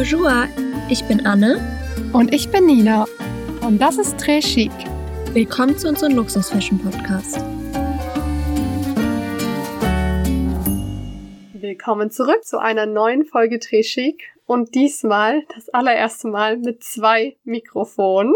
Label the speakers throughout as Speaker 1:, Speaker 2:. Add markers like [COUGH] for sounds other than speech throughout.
Speaker 1: Bonjour, ich bin Anne.
Speaker 2: Und ich bin Nina. Und das ist Très Chic.
Speaker 1: Willkommen zu unserem Luxus-Fashion-Podcast.
Speaker 2: Willkommen zurück zu einer neuen Folge Très Chic. Und diesmal das allererste Mal mit zwei Mikrofonen.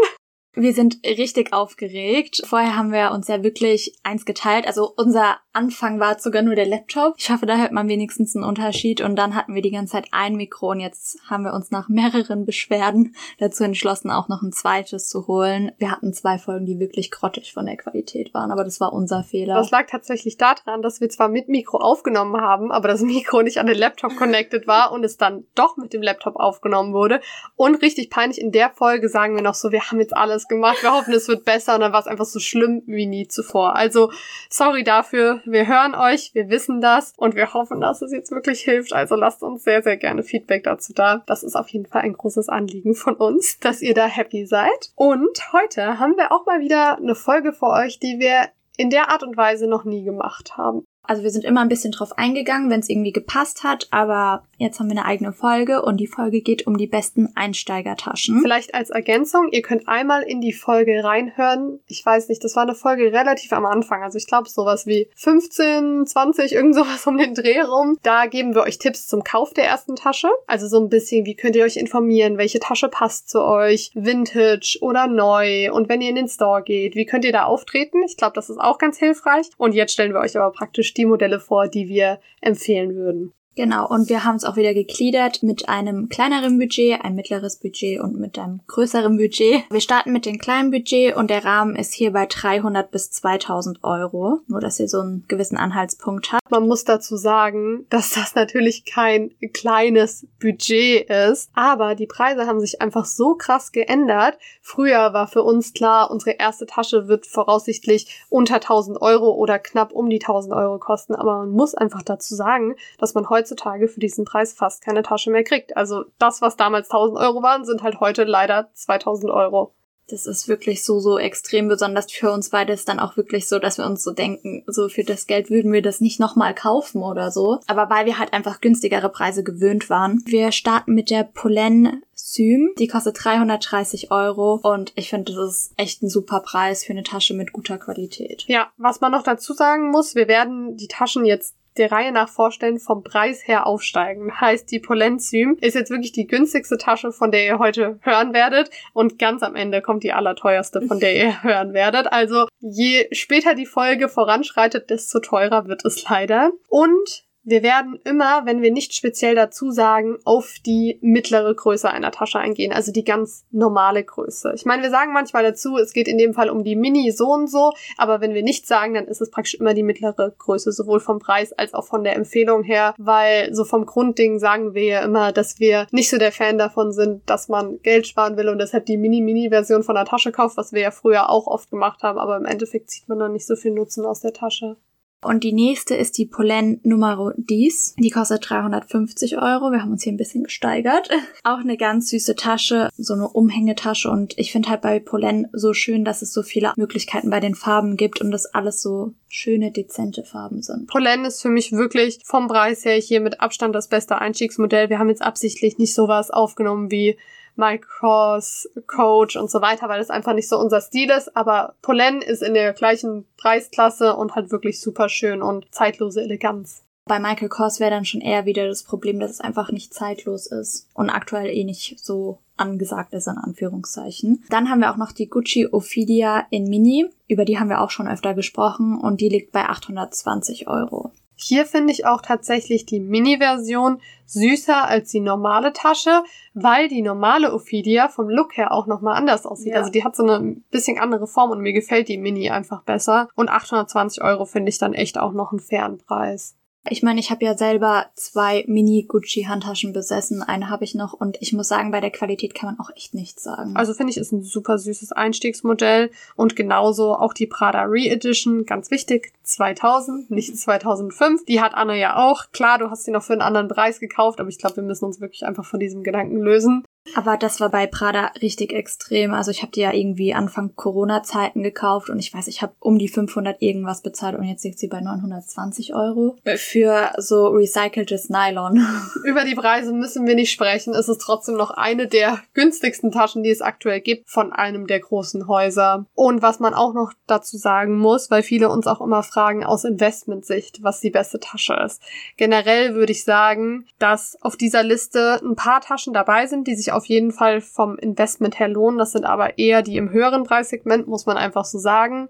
Speaker 1: Wir sind richtig aufgeregt. Vorher haben wir uns ja wirklich eins geteilt. Also unser Anfang war sogar nur der Laptop. Ich hoffe, da hört man wenigstens einen Unterschied. Und dann hatten wir die ganze Zeit ein Mikro und jetzt haben wir uns nach mehreren Beschwerden dazu entschlossen, auch noch ein zweites zu holen. Wir hatten zwei Folgen, die wirklich grottig von der Qualität waren, aber das war unser Fehler.
Speaker 2: Das lag tatsächlich daran, dass wir zwar mit Mikro aufgenommen haben, aber das [LAUGHS] Mikro nicht an den Laptop connected war und es dann doch mit dem Laptop aufgenommen wurde. Und richtig peinlich, in der Folge sagen wir noch so, wir haben jetzt alles gemacht. Wir hoffen, es wird besser. Und dann war es einfach so schlimm wie nie zuvor. Also, sorry dafür. Wir hören euch. Wir wissen das. Und wir hoffen, dass es jetzt wirklich hilft. Also lasst uns sehr, sehr gerne Feedback dazu da. Das ist auf jeden Fall ein großes Anliegen von uns, [LAUGHS] dass ihr da happy seid. Und heute haben wir auch mal wieder eine Folge für euch, die wir in der Art und Weise noch nie gemacht haben.
Speaker 1: Also wir sind immer ein bisschen drauf eingegangen, wenn es irgendwie gepasst hat, aber jetzt haben wir eine eigene Folge und die Folge geht um die besten Einsteigertaschen.
Speaker 2: Vielleicht als Ergänzung, ihr könnt einmal in die Folge reinhören. Ich weiß nicht, das war eine Folge relativ am Anfang, also ich glaube sowas wie 15, 20, irgend sowas um den Dreh rum. Da geben wir euch Tipps zum Kauf der ersten Tasche. Also so ein bisschen, wie könnt ihr euch informieren, welche Tasche passt zu euch, Vintage oder neu und wenn ihr in den Store geht, wie könnt ihr da auftreten? Ich glaube, das ist auch ganz hilfreich. Und jetzt stellen wir euch aber praktisch die Modelle vor, die wir empfehlen würden.
Speaker 1: Genau, und wir haben es auch wieder gegliedert mit einem kleineren Budget, ein mittleres Budget und mit einem größeren Budget. Wir starten mit dem kleinen Budget und der Rahmen ist hier bei 300 bis 2000 Euro. Nur, dass ihr so einen gewissen Anhaltspunkt habt.
Speaker 2: Man muss dazu sagen, dass das natürlich kein kleines Budget ist, aber die Preise haben sich einfach so krass geändert. Früher war für uns klar, unsere erste Tasche wird voraussichtlich unter 1000 Euro oder knapp um die 1000 Euro kosten, aber man muss einfach dazu sagen, dass man heute heutzutage für diesen Preis fast keine Tasche mehr kriegt. Also das, was damals 1000 Euro waren, sind halt heute leider 2000 Euro.
Speaker 1: Das ist wirklich so, so extrem besonders für uns beide ist dann auch wirklich so, dass wir uns so denken, so für das Geld würden wir das nicht nochmal kaufen oder so. Aber weil wir halt einfach günstigere Preise gewöhnt waren. Wir starten mit der Polen Sym. Die kostet 330 Euro und ich finde, das ist echt ein super Preis für eine Tasche mit guter Qualität.
Speaker 2: Ja, was man noch dazu sagen muss, wir werden die Taschen jetzt der Reihe nach vorstellen, vom Preis her aufsteigen. Heißt, die Polenzym ist jetzt wirklich die günstigste Tasche, von der ihr heute hören werdet. Und ganz am Ende kommt die allerteuerste, von der ihr [LAUGHS] hören werdet. Also je später die Folge voranschreitet, desto teurer wird es leider. Und wir werden immer, wenn wir nicht speziell dazu sagen, auf die mittlere Größe einer Tasche eingehen, also die ganz normale Größe. Ich meine, wir sagen manchmal dazu, es geht in dem Fall um die Mini so und so, aber wenn wir nicht sagen, dann ist es praktisch immer die mittlere Größe, sowohl vom Preis als auch von der Empfehlung her, weil so vom Grundding sagen wir ja immer, dass wir nicht so der Fan davon sind, dass man Geld sparen will und deshalb die Mini-Mini-Version von der Tasche kauft, was wir ja früher auch oft gemacht haben, aber im Endeffekt zieht man dann nicht so viel Nutzen aus der Tasche.
Speaker 1: Und die nächste ist die Polen Numero 10. Die kostet 350 Euro. Wir haben uns hier ein bisschen gesteigert. [LAUGHS] Auch eine ganz süße Tasche, so eine Umhängetasche. Und ich finde halt bei Polen so schön, dass es so viele Möglichkeiten bei den Farben gibt und das alles so schöne, dezente Farben sind.
Speaker 2: Polen ist für mich wirklich vom Preis her hier mit Abstand das beste Einstiegsmodell. Wir haben jetzt absichtlich nicht sowas aufgenommen wie Micross, Coach und so weiter, weil das einfach nicht so unser Stil ist. Aber Polen ist in der gleichen Preisklasse und hat wirklich super schön und zeitlose Eleganz.
Speaker 1: Bei Michael Kors wäre dann schon eher wieder das Problem, dass es einfach nicht zeitlos ist und aktuell eh nicht so angesagt ist, in Anführungszeichen. Dann haben wir auch noch die Gucci Ophidia in Mini. Über die haben wir auch schon öfter gesprochen und die liegt bei 820 Euro.
Speaker 2: Hier finde ich auch tatsächlich die Mini-Version süßer als die normale Tasche, weil die normale Ophidia vom Look her auch nochmal anders aussieht. Ja. Also die hat so eine bisschen andere Form und mir gefällt die Mini einfach besser. Und 820 Euro finde ich dann echt auch noch einen fairen Preis.
Speaker 1: Ich meine, ich habe ja selber zwei Mini-Gucci-Handtaschen besessen. Eine habe ich noch und ich muss sagen, bei der Qualität kann man auch echt nichts sagen.
Speaker 2: Also finde ich, ist ein super süßes Einstiegsmodell und genauso auch die Prada Re-Edition, ganz wichtig, 2000, nicht 2005. Die hat Anna ja auch. Klar, du hast sie noch für einen anderen Preis gekauft, aber ich glaube, wir müssen uns wirklich einfach von diesem Gedanken lösen.
Speaker 1: Aber das war bei Prada richtig extrem. Also ich habe die ja irgendwie Anfang Corona-Zeiten gekauft und ich weiß, ich habe um die 500 irgendwas bezahlt und jetzt liegt sie bei 920 Euro für so recyceltes Nylon. [LAUGHS]
Speaker 2: Über die Preise müssen wir nicht sprechen. Es ist trotzdem noch eine der günstigsten Taschen, die es aktuell gibt von einem der großen Häuser. Und was man auch noch dazu sagen muss, weil viele uns auch immer fragen aus Investmentsicht, was die beste Tasche ist. Generell würde ich sagen, dass auf dieser Liste ein paar Taschen dabei sind, die sich auf jeden Fall vom Investment her lohnen. Das sind aber eher die im höheren Preissegment, muss man einfach so sagen.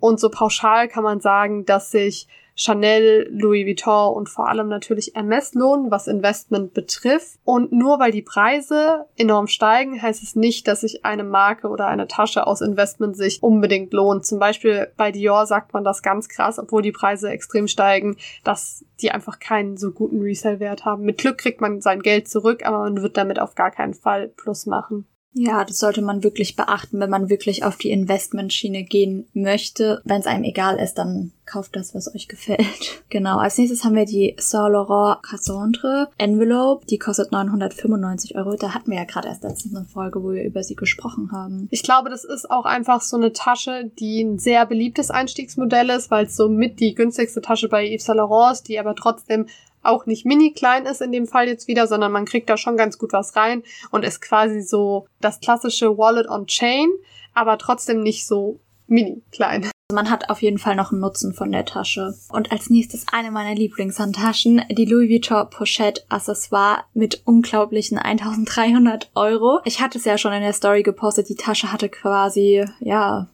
Speaker 2: Und so pauschal kann man sagen, dass sich Chanel, Louis Vuitton und vor allem natürlich Hermes lohnen, was Investment betrifft. Und nur weil die Preise enorm steigen, heißt es nicht, dass sich eine Marke oder eine Tasche aus Investment sich unbedingt lohnt. Zum Beispiel bei Dior sagt man das ganz krass, obwohl die Preise extrem steigen, dass die einfach keinen so guten Resale-Wert haben. Mit Glück kriegt man sein Geld zurück, aber man wird damit auf gar keinen Fall Plus machen.
Speaker 1: Ja, das sollte man wirklich beachten, wenn man wirklich auf die Investmentschiene gehen möchte. Wenn es einem egal ist, dann kauft das, was euch gefällt. [LAUGHS] Genau, als nächstes haben wir die Saint Laurent Cassandre Envelope. Die kostet 995 Euro. Da hatten wir ja gerade erst letztens eine Folge, wo wir über sie gesprochen haben.
Speaker 2: Ich glaube, das ist auch einfach so eine Tasche, die ein sehr beliebtes Einstiegsmodell ist, weil es so mit die günstigste Tasche bei Yves Saint Laurent ist, die aber trotzdem auch nicht mini klein ist in dem Fall jetzt wieder, sondern man kriegt da schon ganz gut was rein und ist quasi so das klassische Wallet on Chain, aber trotzdem nicht so mini klein.
Speaker 1: Man hat auf jeden Fall noch einen Nutzen von der Tasche. Und als nächstes eine meiner Lieblingshandtaschen, die Louis Vuitton Pochette Accessoire mit unglaublichen 1300 Euro. Ich hatte es ja schon in der Story gepostet, die Tasche hatte quasi, ja,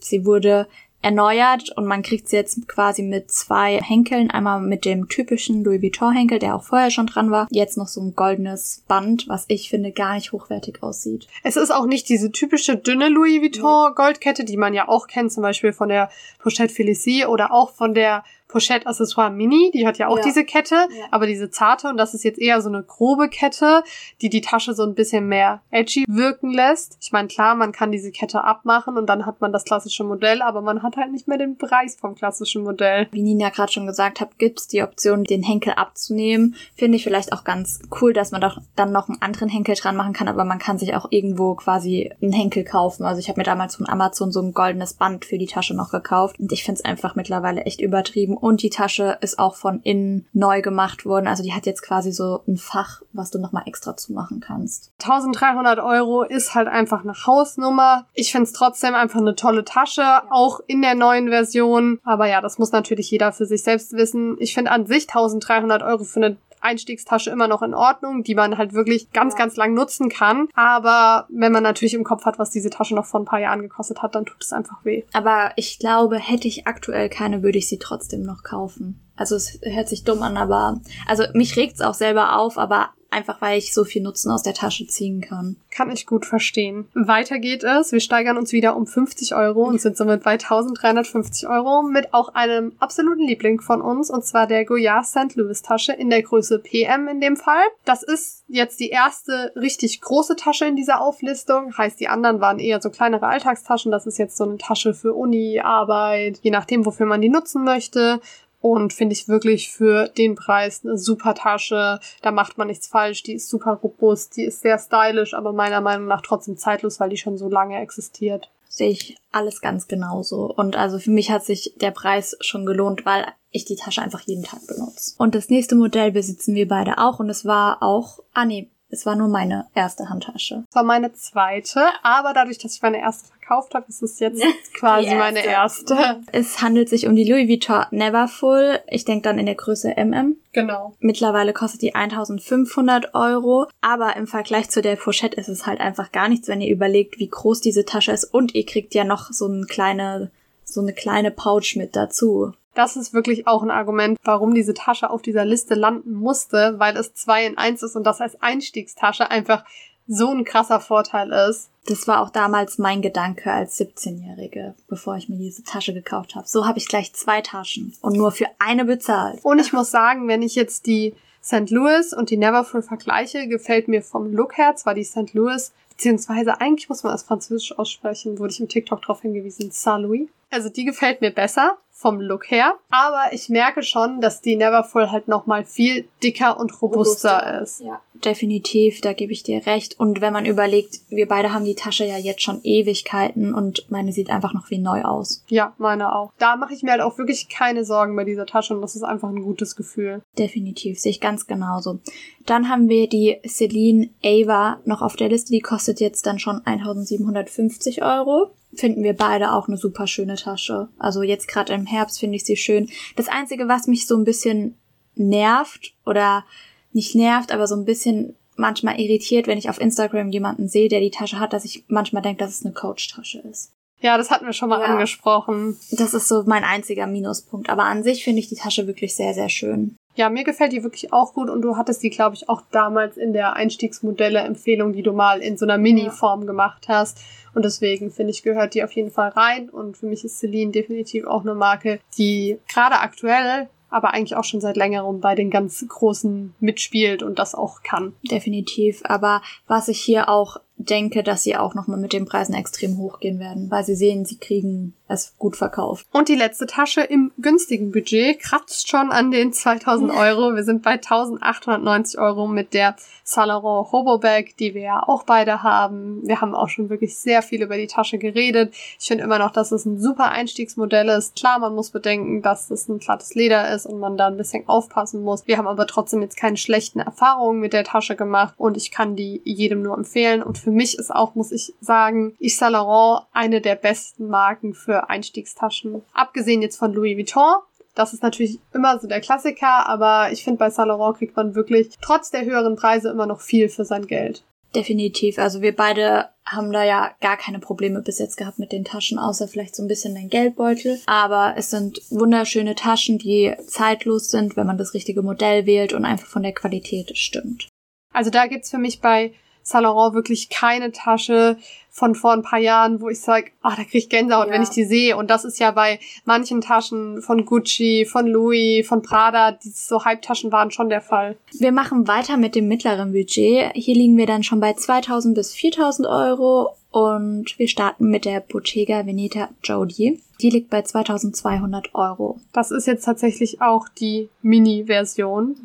Speaker 1: sie wurde erneuert und man kriegt sie jetzt quasi mit zwei Henkeln. Einmal mit dem typischen Louis Vuitton Henkel, der auch vorher schon dran war. Jetzt noch so ein goldenes Band, was ich finde gar nicht hochwertig aussieht.
Speaker 2: Es ist auch nicht diese typische dünne Louis Vuitton Goldkette, die man ja auch kennt, zum Beispiel von der Pochette Félicie oder auch von der Pochette Accessoire Mini, die hat ja auch ja. diese Kette, ja. aber diese zarte und das ist jetzt eher so eine grobe Kette, die die Tasche so ein bisschen mehr edgy wirken lässt. Ich meine, klar, man kann diese Kette abmachen und dann hat man das klassische Modell, aber man hat halt nicht mehr den Preis vom klassischen Modell.
Speaker 1: Wie Nina gerade schon gesagt hat, gibt's die Option, den Henkel abzunehmen. Finde ich vielleicht auch ganz cool, dass man doch dann noch einen anderen Henkel dran machen kann, aber man kann sich auch irgendwo quasi einen Henkel kaufen. Also ich habe mir damals von Amazon so ein goldenes Band für die Tasche noch gekauft und ich finde es einfach mittlerweile echt übertrieben und die Tasche ist auch von innen neu gemacht worden. Also die hat jetzt quasi so ein Fach, was du nochmal extra zumachen kannst.
Speaker 2: 1300 Euro ist halt einfach eine Hausnummer. Ich finde es trotzdem einfach eine tolle Tasche, auch in der neuen Version. Aber ja, das muss natürlich jeder für sich selbst wissen. Ich finde an sich 1300 Euro für eine Einstiegstasche immer noch in Ordnung, die man halt wirklich ganz, ganz lang nutzen kann. Aber wenn man natürlich im Kopf hat, was diese Tasche noch vor ein paar Jahren gekostet hat, dann tut es einfach weh.
Speaker 1: Aber ich glaube, hätte ich aktuell keine, würde ich sie trotzdem noch kaufen. Also es hört sich dumm an, aber also mich regt's auch selber auf, aber einfach weil ich so viel Nutzen aus der Tasche ziehen kann.
Speaker 2: Kann ich gut verstehen. Weiter geht es. Wir steigern uns wieder um 50 Euro und sind somit bei 1350 Euro mit auch einem absoluten Liebling von uns und zwar der Goyard St. Louis Tasche in der Größe PM in dem Fall. Das ist jetzt die erste richtig große Tasche in dieser Auflistung. Heißt, die anderen waren eher so kleinere Alltagstaschen. Das ist jetzt so eine Tasche für Uni, Arbeit, je nachdem, wofür man die nutzen möchte. Und finde ich wirklich für den Preis eine super Tasche. Da macht man nichts falsch. Die ist super robust, die ist sehr stylisch, aber meiner Meinung nach trotzdem zeitlos, weil die schon so lange existiert.
Speaker 1: Sehe ich alles ganz genauso. Und also für mich hat sich der Preis schon gelohnt, weil ich die Tasche einfach jeden Tag benutze. Und das nächste Modell besitzen wir beide auch und es war auch, ah nee, es war nur meine erste Handtasche.
Speaker 2: Es war meine zweite, aber dadurch, dass ich meine erste verkauft habe, ist es jetzt [LAUGHS] quasi erste. meine erste.
Speaker 1: Es handelt sich um die Louis Vuitton Neverfull. Ich denke dann in der Größe MM.
Speaker 2: Genau.
Speaker 1: Mittlerweile kostet die 1500 Euro, aber im Vergleich zu der Pochette ist es halt einfach gar nichts, wenn ihr überlegt, wie groß diese Tasche ist und ihr kriegt ja noch so eine kleine so eine kleine Pouch mit dazu.
Speaker 2: Das ist wirklich auch ein Argument, warum diese Tasche auf dieser Liste landen musste, weil es zwei in eins ist und das als Einstiegstasche einfach so ein krasser Vorteil ist.
Speaker 1: Das war auch damals mein Gedanke als 17-Jährige, bevor ich mir diese Tasche gekauft habe. So habe ich gleich zwei Taschen und nur für eine bezahlt.
Speaker 2: Und ich muss sagen, wenn ich jetzt die St. Louis und die Neverfull vergleiche, gefällt mir vom Look her zwar die St. Louis, beziehungsweise eigentlich muss man das französisch aussprechen, wurde ich im TikTok darauf hingewiesen, Saint Louis. Also die gefällt mir besser vom Look her. Aber ich merke schon, dass die Neverfull halt nochmal viel dicker und robuster, robuster. ist.
Speaker 1: Ja, definitiv, da gebe ich dir recht. Und wenn man überlegt, wir beide haben die Tasche ja jetzt schon Ewigkeiten und meine sieht einfach noch wie neu aus.
Speaker 2: Ja, meine auch. Da mache ich mir halt auch wirklich keine Sorgen bei dieser Tasche und das ist einfach ein gutes Gefühl.
Speaker 1: Definitiv, sehe ich ganz genauso. Dann haben wir die Celine Ava noch auf der Liste. Die kostet jetzt dann schon 1750 Euro finden wir beide auch eine super schöne Tasche. Also jetzt gerade im Herbst finde ich sie schön. Das Einzige, was mich so ein bisschen nervt oder nicht nervt, aber so ein bisschen manchmal irritiert, wenn ich auf Instagram jemanden sehe, der die Tasche hat, dass ich manchmal denke, dass es eine Coach-Tasche ist.
Speaker 2: Ja, das hatten wir schon mal ja. angesprochen.
Speaker 1: Das ist so mein einziger Minuspunkt. Aber an sich finde ich die Tasche wirklich sehr, sehr schön.
Speaker 2: Ja, mir gefällt die wirklich auch gut und du hattest die, glaube ich, auch damals in der Einstiegsmodelle-Empfehlung, die du mal in so einer Mini-Form gemacht hast. Und deswegen finde ich, gehört die auf jeden Fall rein. Und für mich ist Celine definitiv auch eine Marke, die gerade aktuell aber eigentlich auch schon seit längerem bei den ganz Großen mitspielt und das auch kann.
Speaker 1: Definitiv. Aber was ich hier auch denke, dass sie auch nochmal mit den Preisen extrem hochgehen werden, weil sie sehen, sie kriegen es gut verkauft.
Speaker 2: Und die letzte Tasche im günstigen Budget kratzt schon an den 2000 Euro. Wir sind bei 1890 Euro mit der Saint Laurent Hobo Bag, die wir ja auch beide haben. Wir haben auch schon wirklich sehr viel über die Tasche geredet. Ich finde immer noch, dass es ein super Einstiegsmodell ist. Klar, man muss bedenken, dass es ein glattes Leder ist und man da ein bisschen aufpassen muss. Wir haben aber trotzdem jetzt keine schlechten Erfahrungen mit der Tasche gemacht und ich kann die jedem nur empfehlen. Und für mich ist auch, muss ich sagen, Yves Saint Laurent eine der besten Marken für Einstiegstaschen. Abgesehen jetzt von Louis Vuitton. Das ist natürlich immer so der Klassiker, aber ich finde, bei Saint Laurent kriegt man wirklich trotz der höheren Preise immer noch viel für sein Geld.
Speaker 1: Definitiv. Also wir beide haben da ja gar keine Probleme bis jetzt gehabt mit den Taschen, außer vielleicht so ein bisschen den Geldbeutel. Aber es sind wunderschöne Taschen, die zeitlos sind, wenn man das richtige Modell wählt und einfach von der Qualität stimmt.
Speaker 2: Also da gibt's für mich bei Saint Laurent wirklich keine Tasche von vor ein paar Jahren, wo ich sage, ah, da krieg ich Gänsehaut, ja. wenn ich die sehe. Und das ist ja bei manchen Taschen von Gucci, von Louis, von Prada, die so Halbtaschen waren schon der Fall.
Speaker 1: Wir machen weiter mit dem mittleren Budget. Hier liegen wir dann schon bei 2000 bis 4000 Euro und wir starten mit der Bottega Veneta Jodie. Die liegt bei 2200 Euro.
Speaker 2: Das ist jetzt tatsächlich auch die Mini-Version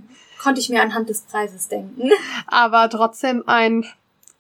Speaker 1: konnte ich mir anhand des Preises denken.
Speaker 2: Aber trotzdem ein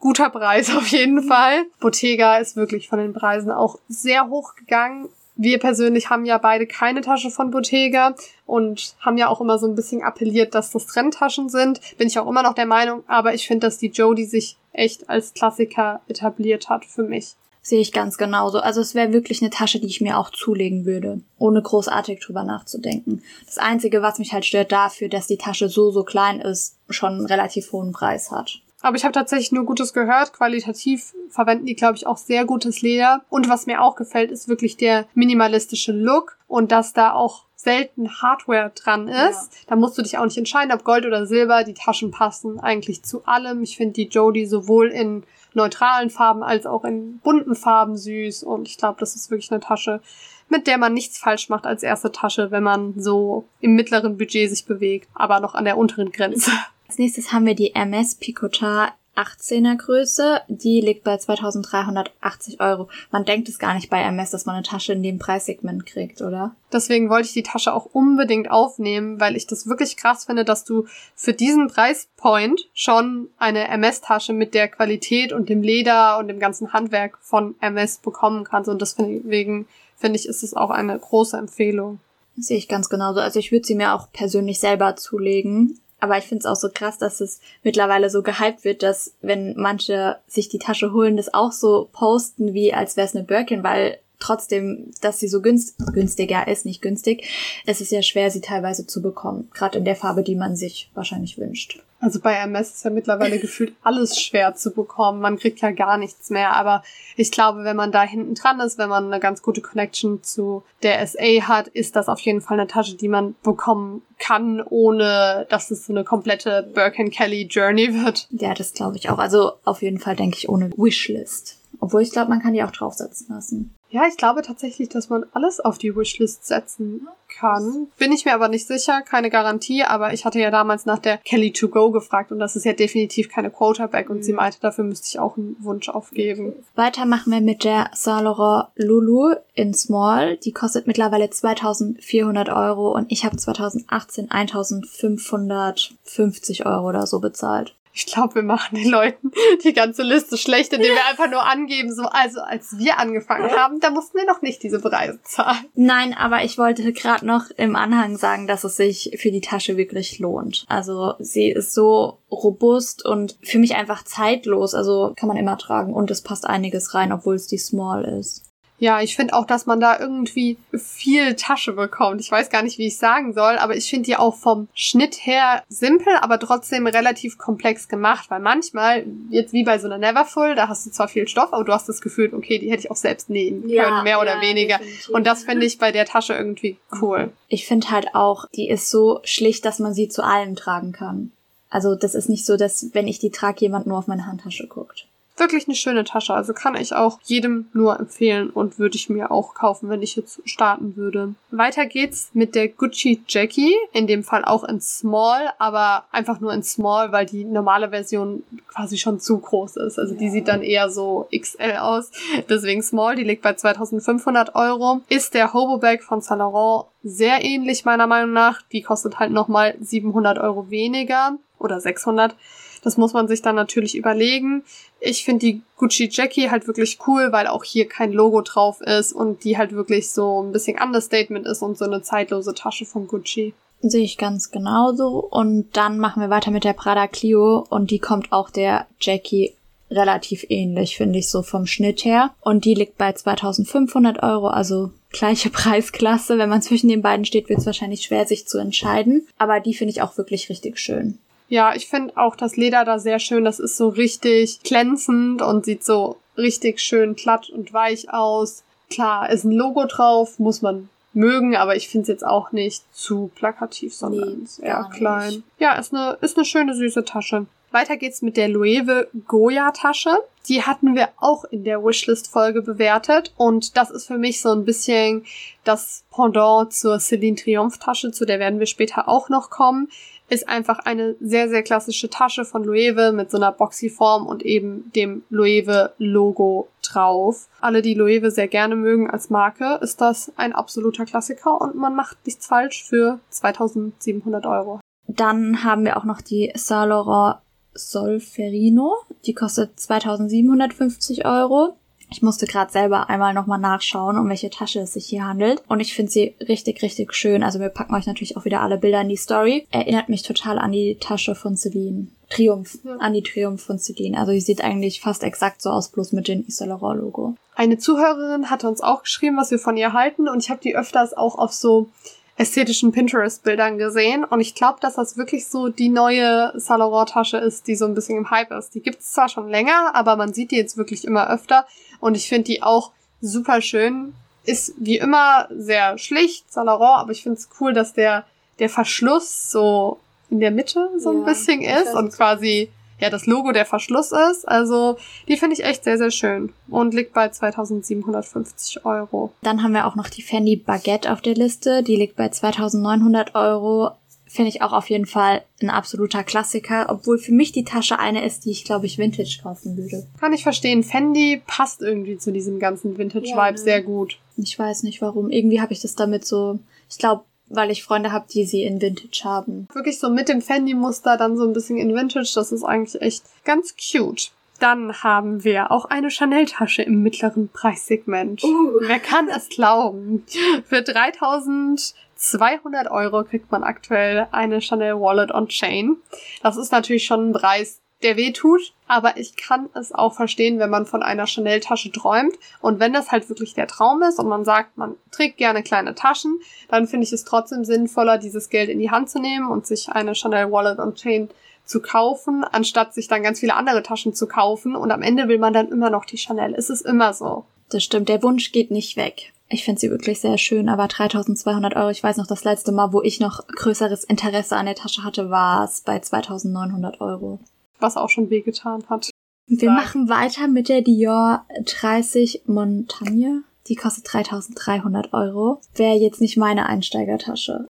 Speaker 2: guter Preis auf jeden Fall. Bottega ist wirklich von den Preisen auch sehr hoch gegangen. Wir persönlich haben ja beide keine Tasche von Bottega und haben ja auch immer so ein bisschen appelliert, dass das Trendtaschen sind. Bin ich auch immer noch der Meinung, aber ich finde, dass die Jodie sich echt als Klassiker etabliert hat für mich.
Speaker 1: Sehe ich ganz genauso. Also es wäre wirklich eine Tasche, die ich mir auch zulegen würde, ohne großartig drüber nachzudenken. Das Einzige, was mich halt stört dafür, dass die Tasche so, so klein ist, schon einen relativ hohen Preis hat.
Speaker 2: Aber ich habe tatsächlich nur Gutes gehört. Qualitativ verwenden die, glaube ich, auch sehr gutes Leder. Und was mir auch gefällt, ist wirklich der minimalistische Look und dass da auch selten Hardware dran ist. Ja. Da musst du dich auch nicht entscheiden, ob Gold oder Silber. Die Taschen passen eigentlich zu allem. Ich finde die Jodie sowohl in neutralen Farben als auch in bunten Farben süß. Und ich glaube, das ist wirklich eine Tasche, mit der man nichts falsch macht als erste Tasche, wenn man so im mittleren Budget sich bewegt, aber noch an der unteren Grenze.
Speaker 1: Als nächstes haben wir die Hermes Picotat 18er Größe, die liegt bei 2380 Euro. Man denkt es gar nicht bei MS, dass man eine Tasche in dem Preissegment kriegt, oder?
Speaker 2: Deswegen wollte ich die Tasche auch unbedingt aufnehmen, weil ich das wirklich krass finde, dass du für diesen Preispoint schon eine MS-Tasche mit der Qualität und dem Leder und dem ganzen Handwerk von MS bekommen kannst. Und deswegen finde ich, ist es auch eine große Empfehlung.
Speaker 1: Das sehe ich ganz genauso. Also ich würde sie mir auch persönlich selber zulegen. Aber ich finde es auch so krass, dass es mittlerweile so gehypt wird, dass wenn manche sich die Tasche holen, das auch so posten, wie als wäre es eine Birkin, weil trotzdem, dass sie so günst günstiger ist, nicht günstig, es ist ja schwer, sie teilweise zu bekommen. Gerade in der Farbe, die man sich wahrscheinlich wünscht.
Speaker 2: Also bei MS ist ja mittlerweile [LAUGHS] gefühlt alles schwer zu bekommen. Man kriegt ja gar nichts mehr. Aber ich glaube, wenn man da hinten dran ist, wenn man eine ganz gute Connection zu der SA hat, ist das auf jeden Fall eine Tasche, die man bekommen kann, ohne dass es so eine komplette Birkin Kelly Journey wird.
Speaker 1: Ja, das glaube ich auch. Also auf jeden Fall denke ich ohne Wishlist. Obwohl ich glaube, man kann die auch draufsetzen lassen.
Speaker 2: Ja, ich glaube tatsächlich, dass man alles auf die Wishlist setzen kann. Bin ich mir aber nicht sicher, keine Garantie, aber ich hatte ja damals nach der Kelly to go gefragt und das ist ja definitiv keine Quarterback und mhm. sie meinte, dafür müsste ich auch einen Wunsch aufgeben.
Speaker 1: Weiter machen wir mit der Saint Laurent Lulu in Small. Die kostet mittlerweile 2400 Euro und ich habe 2018 1550 Euro oder so bezahlt.
Speaker 2: Ich glaube, wir machen den Leuten die ganze Liste schlecht, indem wir einfach nur angeben, so, also als wir angefangen haben, da mussten wir noch nicht diese Preise zahlen.
Speaker 1: Nein, aber ich wollte gerade noch im Anhang sagen, dass es sich für die Tasche wirklich lohnt. Also sie ist so robust und für mich einfach zeitlos. Also kann man immer tragen und es passt einiges rein, obwohl es die Small ist.
Speaker 2: Ja, ich finde auch, dass man da irgendwie viel Tasche bekommt. Ich weiß gar nicht, wie ich sagen soll, aber ich finde die auch vom Schnitt her simpel, aber trotzdem relativ komplex gemacht, weil manchmal, jetzt wie bei so einer Neverfull, da hast du zwar viel Stoff, aber du hast das Gefühl, okay, die hätte ich auch selbst nähen können, ja, mehr oder ja, weniger. Definitiv. Und das finde ich bei der Tasche irgendwie cool.
Speaker 1: Ich finde halt auch, die ist so schlicht, dass man sie zu allem tragen kann. Also das ist nicht so, dass wenn ich die trage, jemand nur auf meine Handtasche guckt
Speaker 2: wirklich eine schöne Tasche. Also kann ich auch jedem nur empfehlen und würde ich mir auch kaufen, wenn ich jetzt starten würde. Weiter geht's mit der Gucci Jackie. In dem Fall auch in Small, aber einfach nur in Small, weil die normale Version quasi schon zu groß ist. Also die sieht dann eher so XL aus. Deswegen Small, die liegt bei 2500 Euro. Ist der Hobo Bag von Saint Laurent sehr ähnlich meiner Meinung nach. Die kostet halt nochmal 700 Euro weniger oder 600. Das muss man sich dann natürlich überlegen. Ich finde die Gucci Jackie halt wirklich cool, weil auch hier kein Logo drauf ist und die halt wirklich so ein bisschen Understatement ist und so eine zeitlose Tasche von Gucci.
Speaker 1: Sehe ich ganz genauso. Und dann machen wir weiter mit der Prada Clio und die kommt auch der Jackie relativ ähnlich, finde ich so vom Schnitt her. Und die liegt bei 2500 Euro, also gleiche [LAUGHS] Preisklasse. Wenn man zwischen den beiden steht, wird es wahrscheinlich schwer, sich zu entscheiden. Aber die finde ich auch wirklich richtig schön.
Speaker 2: Ja, ich finde auch das Leder da sehr schön. Das ist so richtig glänzend und sieht so richtig schön glatt und weich aus. Klar, ist ein Logo drauf, muss man mögen, aber ich finde es jetzt auch nicht zu plakativ, sondern nee, eher klein. Nicht. Ja, ist eine, ist eine schöne, süße Tasche. Weiter geht's mit der Loewe Goya Tasche. Die hatten wir auch in der Wishlist-Folge bewertet und das ist für mich so ein bisschen das Pendant zur Celine Triumph Tasche, zu der werden wir später auch noch kommen ist einfach eine sehr, sehr klassische Tasche von Loewe mit so einer Boxy-Form und eben dem Loewe-Logo drauf. Alle, die Loewe sehr gerne mögen als Marke, ist das ein absoluter Klassiker und man macht nichts falsch für 2700 Euro.
Speaker 1: Dann haben wir auch noch die Saint Laurent Solferino. Die kostet 2750 Euro. Ich musste gerade selber einmal nochmal nachschauen, um welche Tasche es sich hier handelt. Und ich finde sie richtig, richtig schön. Also wir packen euch natürlich auch wieder alle Bilder in die Story. Erinnert mich total an die Tasche von Celine. Triumph. Ja. An die Triumph von Celine. Also sie sieht eigentlich fast exakt so aus, bloß mit dem Yves Logo.
Speaker 2: Eine Zuhörerin hatte uns auch geschrieben, was wir von ihr halten. Und ich habe die öfters auch auf so ästhetischen Pinterest-Bildern gesehen und ich glaube, dass das wirklich so die neue Saint-Laurent-Tasche ist, die so ein bisschen im Hype ist. Die gibt's zwar schon länger, aber man sieht die jetzt wirklich immer öfter und ich finde die auch super schön. Ist wie immer sehr schlicht, Laurent, aber ich finde es cool, dass der, der Verschluss so in der Mitte so ein bisschen ist und quasi ja das Logo der Verschluss ist. Also die finde ich echt sehr, sehr schön und liegt bei 2750 Euro.
Speaker 1: Dann haben wir auch noch die Fendi Baguette auf der Liste. Die liegt bei 2900 Euro. Finde ich auch auf jeden Fall ein absoluter Klassiker, obwohl für mich die Tasche eine ist, die ich glaube ich Vintage kaufen würde.
Speaker 2: Kann ich verstehen. Fendi passt irgendwie zu diesem ganzen Vintage-Vibe ja, ne? sehr gut.
Speaker 1: Ich weiß nicht warum. Irgendwie habe ich das damit so, ich glaube, weil ich Freunde habe, die sie in Vintage haben.
Speaker 2: Wirklich so mit dem Fendi-Muster, dann so ein bisschen in Vintage, das ist eigentlich echt ganz cute. Dann haben wir auch eine Chanel-Tasche im mittleren Preissegment. Uh. Wer kann es glauben? Für 3200 Euro kriegt man aktuell eine Chanel Wallet on Chain. Das ist natürlich schon ein Preis, der weh tut, aber ich kann es auch verstehen, wenn man von einer Chanel-Tasche träumt. Und wenn das halt wirklich der Traum ist und man sagt, man trägt gerne kleine Taschen, dann finde ich es trotzdem sinnvoller, dieses Geld in die Hand zu nehmen und sich eine Chanel Wallet on Chain zu kaufen, anstatt sich dann ganz viele andere Taschen zu kaufen. Und am Ende will man dann immer noch die Chanel. Es ist immer so.
Speaker 1: Das stimmt, der Wunsch geht nicht weg. Ich finde sie wirklich sehr schön, aber 3200 Euro, ich weiß noch, das letzte Mal, wo ich noch größeres Interesse an der Tasche hatte, war es bei 2900 Euro
Speaker 2: was auch schon wehgetan hat.
Speaker 1: Wir Nein. machen weiter mit der Dior 30 Montagne. Die kostet 3300 Euro. Wäre jetzt nicht meine Einsteigertasche.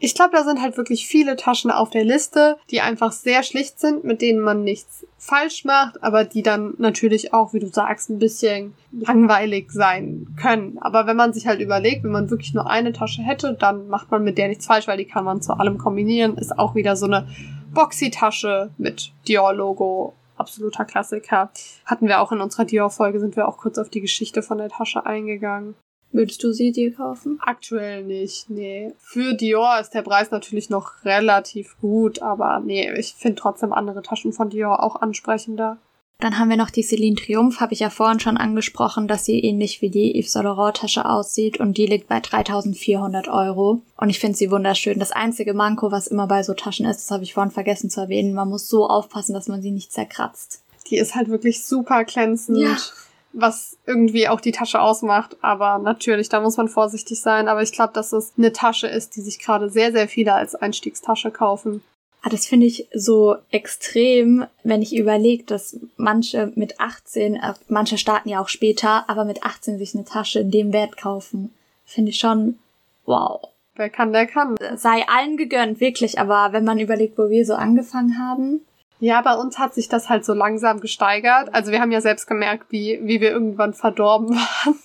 Speaker 2: Ich glaube, da sind halt wirklich viele Taschen auf der Liste, die einfach sehr schlicht sind, mit denen man nichts falsch macht, aber die dann natürlich auch, wie du sagst, ein bisschen langweilig sein können. Aber wenn man sich halt überlegt, wenn man wirklich nur eine Tasche hätte, dann macht man mit der nichts falsch, weil die kann man zu allem kombinieren. Ist auch wieder so eine Boxy-Tasche mit Dior-Logo. Absoluter Klassiker. Hatten wir auch in unserer Dior-Folge, sind wir auch kurz auf die Geschichte von der Tasche eingegangen.
Speaker 1: Würdest du sie dir kaufen?
Speaker 2: Aktuell nicht, nee. Für Dior ist der Preis natürlich noch relativ gut, aber nee, ich finde trotzdem andere Taschen von Dior auch ansprechender.
Speaker 1: Dann haben wir noch die Celine Triumph, habe ich ja vorhin schon angesprochen, dass sie ähnlich wie die Yves Saint Laurent Tasche aussieht und die liegt bei 3400 Euro. Und ich finde sie wunderschön. Das einzige Manko, was immer bei so Taschen ist, das habe ich vorhin vergessen zu erwähnen, man muss so aufpassen, dass man sie nicht zerkratzt.
Speaker 2: Die ist halt wirklich super glänzend. Ja was irgendwie auch die Tasche ausmacht. Aber natürlich, da muss man vorsichtig sein. Aber ich glaube, dass es eine Tasche ist, die sich gerade sehr, sehr viele als Einstiegstasche kaufen.
Speaker 1: Ah, das finde ich so extrem, wenn ich überlege, dass manche mit 18, äh, manche starten ja auch später, aber mit 18 sich eine Tasche in dem Wert kaufen. Finde ich schon wow.
Speaker 2: Wer kann, der kann.
Speaker 1: Sei allen gegönnt, wirklich. Aber wenn man überlegt, wo wir so angefangen haben,
Speaker 2: ja, bei uns hat sich das halt so langsam gesteigert. Also wir haben ja selbst gemerkt, wie, wie wir irgendwann verdorben [LAUGHS] waren.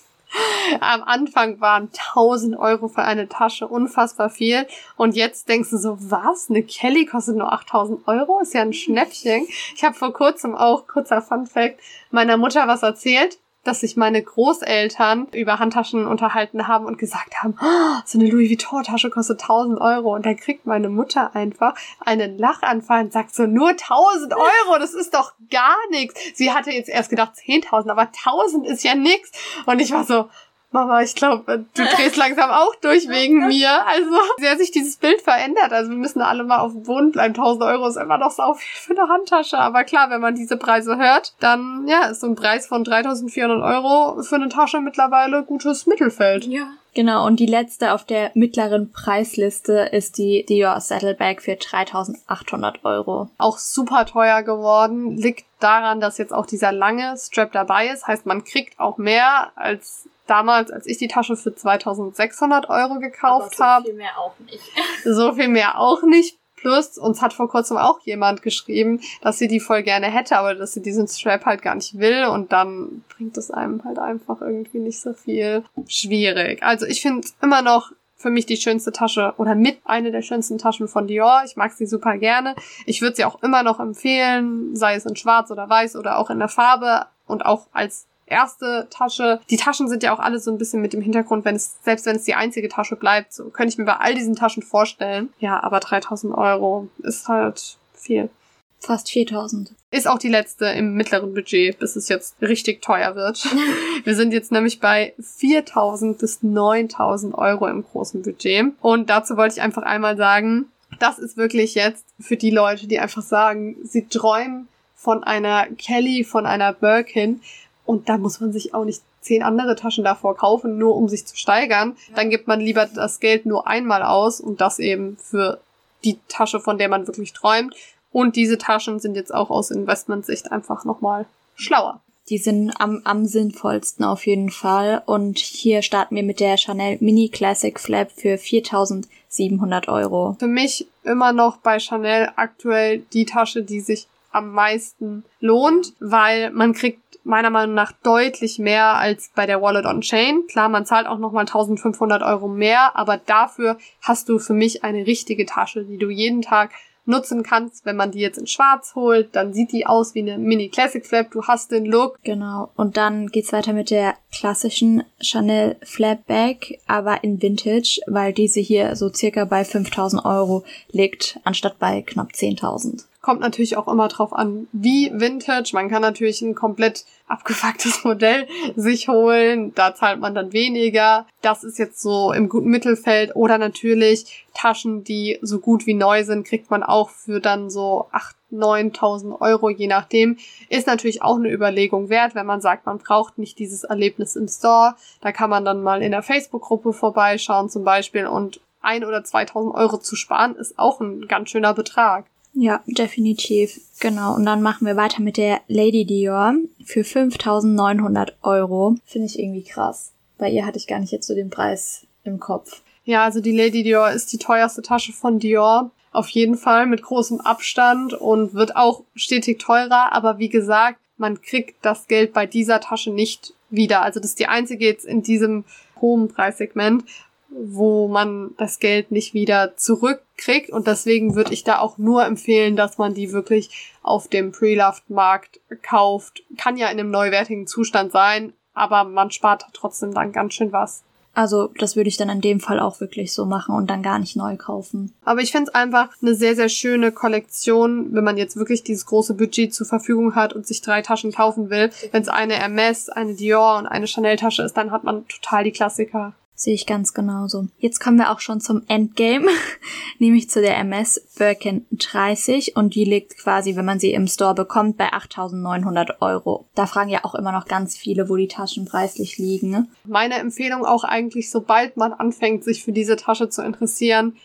Speaker 2: Am Anfang waren 1000 Euro für eine Tasche unfassbar viel. Und jetzt denkst du so, was? Eine Kelly kostet nur 8000 Euro? Ist ja ein Schnäppchen. Ich habe vor kurzem auch, kurzer Fun Fact, meiner Mutter was erzählt dass sich meine Großeltern über Handtaschen unterhalten haben und gesagt haben, oh, so eine Louis Vuitton-Tasche kostet 1000 Euro. Und dann kriegt meine Mutter einfach einen Lachanfall und sagt so, nur 1000 Euro, das ist doch gar nichts. Sie hatte jetzt erst gedacht 10.000, aber 1000 ist ja nichts. Und ich war so, Mama, ich glaube, du drehst langsam auch durch wegen [LAUGHS] mir. Also, sehr sich dieses Bild verändert. Also, wir müssen alle mal auf dem Boden bleiben. 1000 Euro ist immer noch so viel für eine Handtasche. Aber klar, wenn man diese Preise hört, dann, ja, ist so ein Preis von 3400 Euro für eine Tasche mittlerweile gutes Mittelfeld.
Speaker 1: Ja. Genau, und die letzte auf der mittleren Preisliste ist die Dior Saddleback für 3800 Euro.
Speaker 2: Auch super teuer geworden. Liegt daran, dass jetzt auch dieser lange Strap dabei ist. Heißt, man kriegt auch mehr als damals, als ich die Tasche für 2600 Euro gekauft habe.
Speaker 1: So viel mehr auch nicht. [LAUGHS]
Speaker 2: so viel mehr auch nicht. Plus, uns hat vor kurzem auch jemand geschrieben, dass sie die voll gerne hätte, aber dass sie diesen Strap halt gar nicht will und dann bringt es einem halt einfach irgendwie nicht so viel. Schwierig. Also ich finde immer noch für mich die schönste Tasche oder mit eine der schönsten Taschen von Dior. Ich mag sie super gerne. Ich würde sie auch immer noch empfehlen, sei es in schwarz oder weiß oder auch in der Farbe und auch als erste Tasche. Die Taschen sind ja auch alle so ein bisschen mit dem Hintergrund, wenn es, selbst wenn es die einzige Tasche bleibt, so könnte ich mir bei all diesen Taschen vorstellen. Ja, aber 3000 Euro ist halt viel.
Speaker 1: Fast 4000.
Speaker 2: Ist auch die letzte im mittleren Budget, bis es jetzt richtig teuer wird. [LAUGHS] Wir sind jetzt nämlich bei 4000 bis 9000 Euro im großen Budget. Und dazu wollte ich einfach einmal sagen, das ist wirklich jetzt für die Leute, die einfach sagen, sie träumen von einer Kelly, von einer Birkin, und da muss man sich auch nicht zehn andere Taschen davor kaufen, nur um sich zu steigern. Dann gibt man lieber das Geld nur einmal aus und das eben für die Tasche, von der man wirklich träumt. Und diese Taschen sind jetzt auch aus Investmentsicht einfach nochmal schlauer.
Speaker 1: Die sind am, am sinnvollsten auf jeden Fall. Und hier starten wir mit der Chanel Mini Classic Flap für 4700 Euro.
Speaker 2: Für mich immer noch bei Chanel aktuell die Tasche, die sich am meisten lohnt, weil man kriegt meiner Meinung nach deutlich mehr als bei der Wallet on Chain. Klar, man zahlt auch nochmal 1500 Euro mehr, aber dafür hast du für mich eine richtige Tasche, die du jeden Tag nutzen kannst. Wenn man die jetzt in schwarz holt, dann sieht die aus wie eine Mini Classic Flap. Du hast den Look.
Speaker 1: Genau. Und dann geht's weiter mit der klassischen Chanel Flap Bag, aber in Vintage, weil diese hier so circa bei 5000 Euro liegt, anstatt bei knapp 10.000.
Speaker 2: Kommt natürlich auch immer drauf an, wie Vintage. Man kann natürlich ein komplett abgefucktes [LAUGHS] Modell sich holen. Da zahlt man dann weniger. Das ist jetzt so im guten Mittelfeld. Oder natürlich Taschen, die so gut wie neu sind, kriegt man auch für dann so 8.000, 9.000 Euro, je nachdem. Ist natürlich auch eine Überlegung wert, wenn man sagt, man braucht nicht dieses Erlebnis im Store. Da kann man dann mal in der Facebook-Gruppe vorbeischauen zum Beispiel und ein oder 2000 Euro zu sparen ist auch ein ganz schöner Betrag.
Speaker 1: Ja, definitiv. Genau. Und dann machen wir weiter mit der Lady Dior für 5900 Euro. Finde ich irgendwie krass. Bei ihr hatte ich gar nicht jetzt so den Preis im Kopf.
Speaker 2: Ja, also die Lady Dior ist die teuerste Tasche von Dior. Auf jeden Fall mit großem Abstand und wird auch stetig teurer. Aber wie gesagt, man kriegt das Geld bei dieser Tasche nicht wieder. Also das ist die einzige jetzt in diesem hohen Preissegment, wo man das Geld nicht wieder zurückkriegt. Und deswegen würde ich da auch nur empfehlen, dass man die wirklich auf dem Pre-Loved-Markt kauft. Kann ja in einem neuwertigen Zustand sein, aber man spart trotzdem dann ganz schön was.
Speaker 1: Also das würde ich dann in dem Fall auch wirklich so machen und dann gar nicht neu kaufen.
Speaker 2: Aber ich finde es einfach eine sehr, sehr schöne Kollektion, wenn man jetzt wirklich dieses große Budget zur Verfügung hat und sich drei Taschen kaufen will. Wenn es eine Hermes, eine Dior und eine Chanel-Tasche ist, dann hat man total die Klassiker.
Speaker 1: Sehe ich ganz genauso. Jetzt kommen wir auch schon zum Endgame, [LAUGHS] nämlich zu der MS Birkin 30 und die liegt quasi, wenn man sie im Store bekommt, bei 8.900 Euro. Da fragen ja auch immer noch ganz viele, wo die Taschen preislich liegen. Ne?
Speaker 2: Meine Empfehlung auch eigentlich, sobald man anfängt, sich für diese Tasche zu interessieren,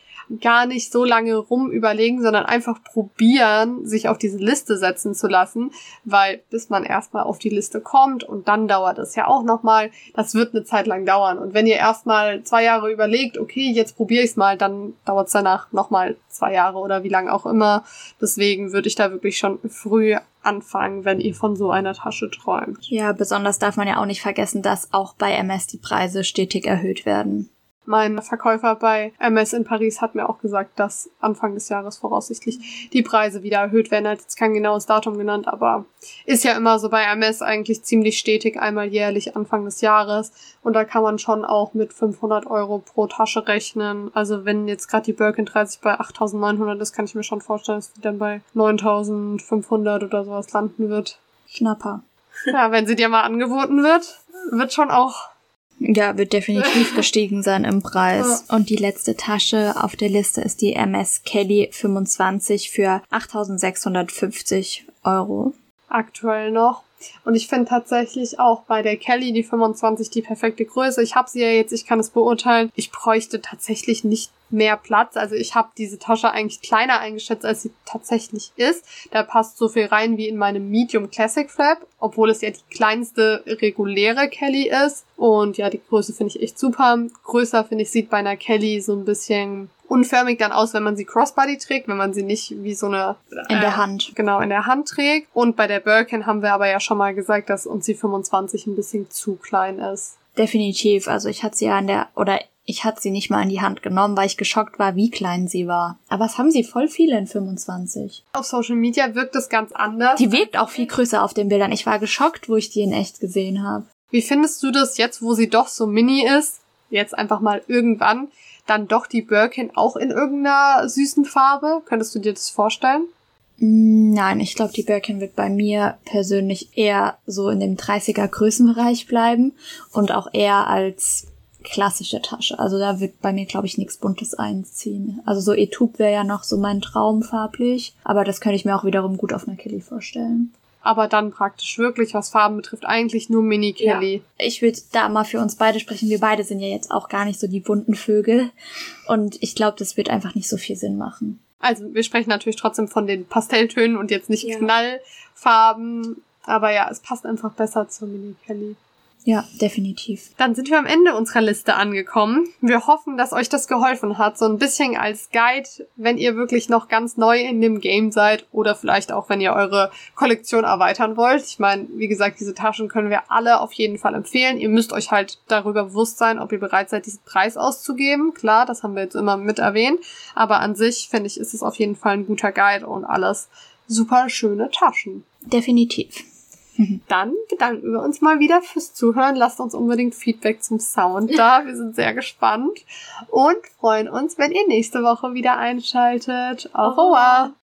Speaker 2: gar nicht so lange rum überlegen, sondern einfach probieren, sich auf diese Liste setzen zu lassen, weil bis man erstmal auf die Liste kommt und dann dauert es ja auch nochmal, das wird eine Zeit lang dauern. Und wenn ihr erstmal zwei Jahre überlegt, okay, jetzt probiere ich es mal, dann dauert es danach nochmal zwei Jahre oder wie lange auch immer. Deswegen würde ich da wirklich schon früh anfangen, wenn ihr von so einer Tasche träumt.
Speaker 1: Ja, besonders darf man ja auch nicht vergessen, dass auch bei MS die Preise stetig erhöht werden.
Speaker 2: Mein Verkäufer bei MS in Paris hat mir auch gesagt, dass Anfang des Jahres voraussichtlich die Preise wieder erhöht werden. Er hat jetzt kein genaues Datum genannt, aber ist ja immer so bei MS eigentlich ziemlich stetig, einmal jährlich Anfang des Jahres. Und da kann man schon auch mit 500 Euro pro Tasche rechnen. Also wenn jetzt gerade die Birkin 30 bei 8.900 ist, kann ich mir schon vorstellen, dass die dann bei 9.500 oder sowas landen wird.
Speaker 1: Schnapper.
Speaker 2: Ja, wenn sie dir mal angeboten wird, wird schon auch
Speaker 1: ja, wird definitiv [LAUGHS] gestiegen sein im Preis. Und die letzte Tasche auf der Liste ist die MS Kelly 25 für 8650 Euro.
Speaker 2: Aktuell noch. Und ich finde tatsächlich auch bei der Kelly die 25 die perfekte Größe. Ich habe sie ja jetzt, ich kann es beurteilen. Ich bräuchte tatsächlich nicht mehr Platz. Also ich habe diese Tasche eigentlich kleiner eingeschätzt, als sie tatsächlich ist. Da passt so viel rein wie in meinem Medium Classic Flap, obwohl es ja die kleinste reguläre Kelly ist. Und ja, die Größe finde ich echt super. Größer finde ich sieht bei einer Kelly so ein bisschen unförmig dann aus, wenn man sie Crossbody trägt, wenn man sie nicht wie so eine
Speaker 1: äh, in der Hand
Speaker 2: genau in der Hand trägt. Und bei der Birkin haben wir aber ja schon mal gesagt, dass uns die 25 ein bisschen zu klein ist.
Speaker 1: Definitiv. Also ich hatte sie ja in der oder ich hatte sie nicht mal in die Hand genommen, weil ich geschockt war, wie klein sie war. Aber es haben sie voll viele in 25.
Speaker 2: Auf Social Media wirkt es ganz anders.
Speaker 1: Die wirkt auch viel größer auf den Bildern. Ich war geschockt, wo ich die in echt gesehen habe.
Speaker 2: Wie findest du das jetzt, wo sie doch so mini ist? Jetzt einfach mal irgendwann dann doch die Birkin auch in irgendeiner süßen Farbe? Könntest du dir das vorstellen?
Speaker 1: Mm, nein, ich glaube, die Birkin wird bei mir persönlich eher so in dem 30er Größenbereich bleiben und auch eher als klassische Tasche. Also da wird bei mir, glaube ich, nichts Buntes einziehen. Also so Etub wäre ja noch so mein Traum farblich, aber das könnte ich mir auch wiederum gut auf einer Kelly vorstellen
Speaker 2: aber dann praktisch wirklich, was Farben betrifft, eigentlich nur Mini Kelly.
Speaker 1: Ja. Ich würde da mal für uns beide sprechen. Wir beide sind ja jetzt auch gar nicht so die bunten Vögel. Und ich glaube, das wird einfach nicht so viel Sinn machen.
Speaker 2: Also wir sprechen natürlich trotzdem von den Pastelltönen und jetzt nicht ja. Knallfarben. Aber ja, es passt einfach besser zur Mini Kelly.
Speaker 1: Ja, definitiv.
Speaker 2: Dann sind wir am Ende unserer Liste angekommen. Wir hoffen, dass euch das geholfen hat, so ein bisschen als Guide, wenn ihr wirklich noch ganz neu in dem Game seid oder vielleicht auch, wenn ihr eure Kollektion erweitern wollt. Ich meine, wie gesagt, diese Taschen können wir alle auf jeden Fall empfehlen. Ihr müsst euch halt darüber bewusst sein, ob ihr bereit seid, diesen Preis auszugeben. Klar, das haben wir jetzt immer mit erwähnt. Aber an sich, finde ich, ist es auf jeden Fall ein guter Guide und alles super schöne Taschen.
Speaker 1: Definitiv. [LAUGHS]
Speaker 2: Dann bedanken wir uns mal wieder fürs Zuhören. Lasst uns unbedingt Feedback zum Sound da. [LAUGHS] Wir sind sehr gespannt und freuen uns, wenn ihr nächste Woche wieder einschaltet. Au revoir!